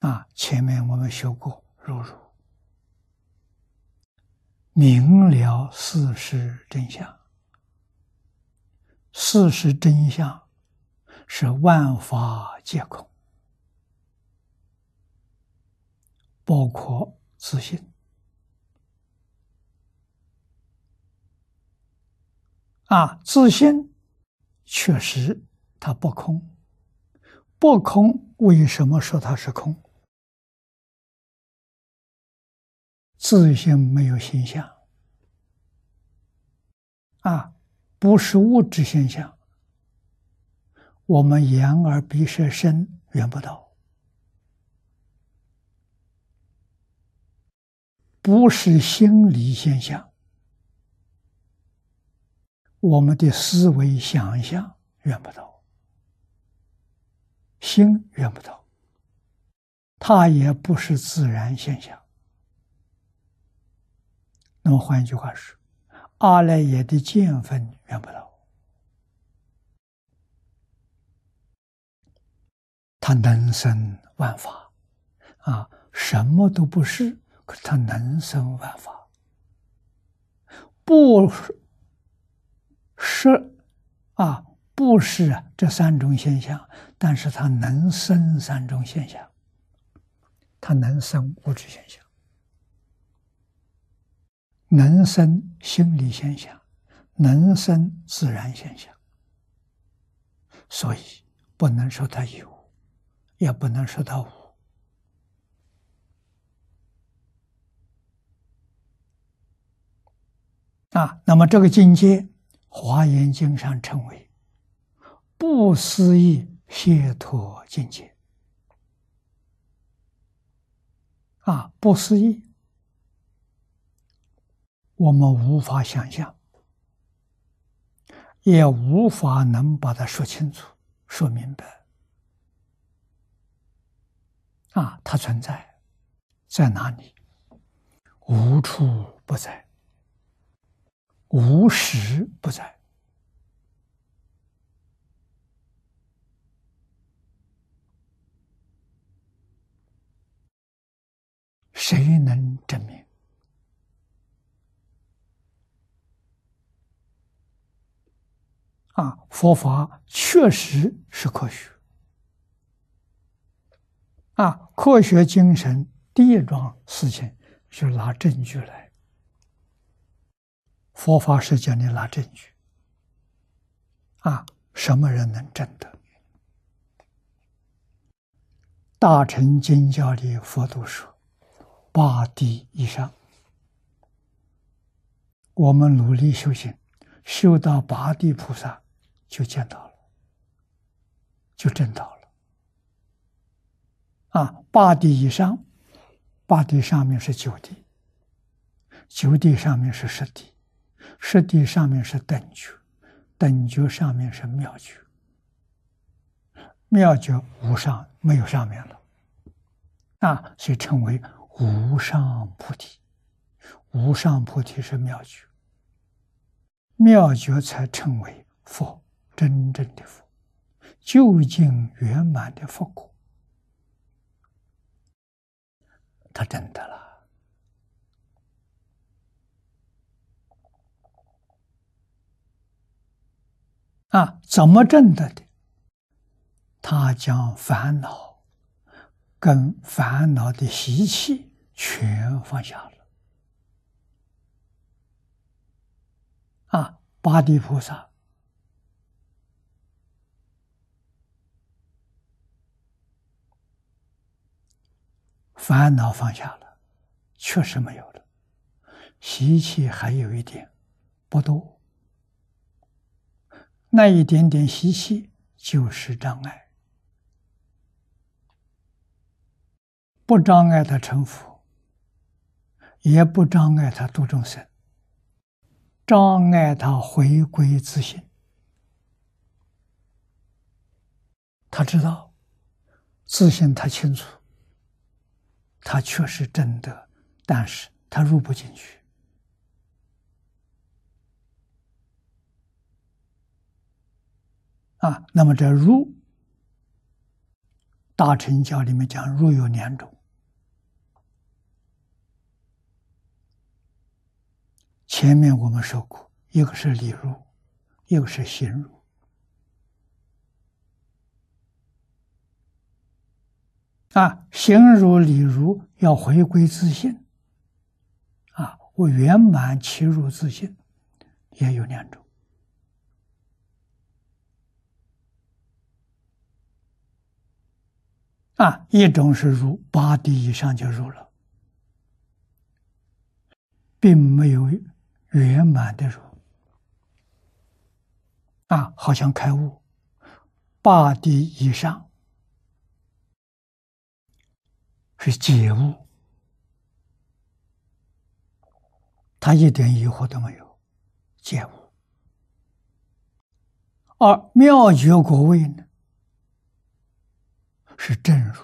啊，前面我们学过，如如明了事实真相，事实真相是万法皆空，包括自信。啊，自信确实它不空，不空为什么说它是空？自信没有形象，啊，不是物质现象，我们眼耳鼻舌身缘不到，不是心理现象。我们的思维想象缘不到，心缘不到，它也不是自然现象。那么换一句话说，阿赖耶的见分缘不到，他能生万法，啊，什么都不是，可是他能生万法，不。是啊，不是这三种现象，但是它能生三种现象，它能生物质现象，能生心理现象，能生自然现象，所以不能说它有，也不能说它无啊。那么这个境界。华严经上称为不思议解脱境界啊，不思议，我们无法想象，也无法能把它说清楚、说明白啊，它存在在哪里？无处不在。无时不在，谁能证明？啊，佛法确实是科学。啊，科学精神第一桩事情是拿证据来。佛法是叫你拿证据啊！什么人能证得？大乘经教里佛都说，八地以上，我们努力修行，修到八地菩萨就见到了，就证到了。啊，八地以上，八地上面是九地，九地上面是十地。十地上面是等觉，等觉上面是妙觉，妙觉无上没有上面了，啊，所以称为无上菩提。无上菩提是妙觉，妙觉才称为佛，真正的佛，究竟圆满的佛果，他真的了。啊，怎么证得的？他将烦恼跟烦恼的习气全放下了。啊，八地菩萨烦恼放下了，确实没有了，习气还有一点，不多。那一点点习气就是障碍，不障碍他成佛，也不障碍他度众生，障碍他回归自信。他知道自信，他清楚，他确实真的，但是他入不进去。啊，那么这入大乘教里面讲入有两种，前面我们说过，一个是理入，一个是行入。啊，行如理如要回归自信，啊，我圆满其入自信，也有两种。啊，一种是如八地以上就入了，并没有圆满的入。啊，好像开悟，八地以上。是解悟，他一点疑惑都没有，解悟。而妙觉果位呢，是正入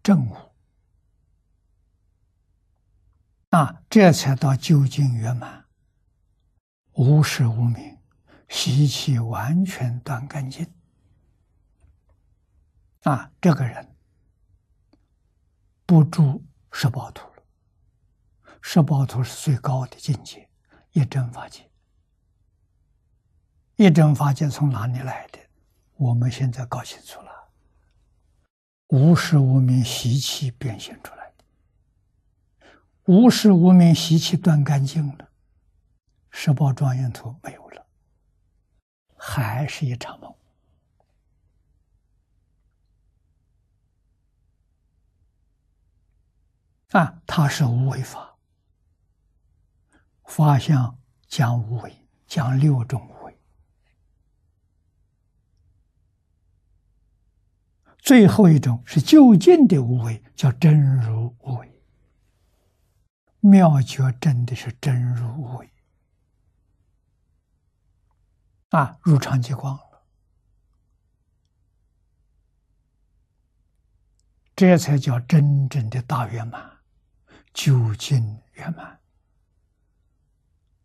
正悟，啊，这才到究竟圆满，无始无明，习气完全断干净，啊，这个人。不住十宝图了，十宝图是最高的境界，一真法界。一真法界从哪里来的？我们现在搞清楚了，无始无明习气变现出来的，无始无明习气断干净了，十宝庄严图没有了，还是一场梦。啊，它是无为法，法相讲无为，讲六种无为，最后一种是究竟的无为，叫真如无为。妙觉真的是真如无为，啊，入常即光了，这才叫真正的大圆满。究竟圆满。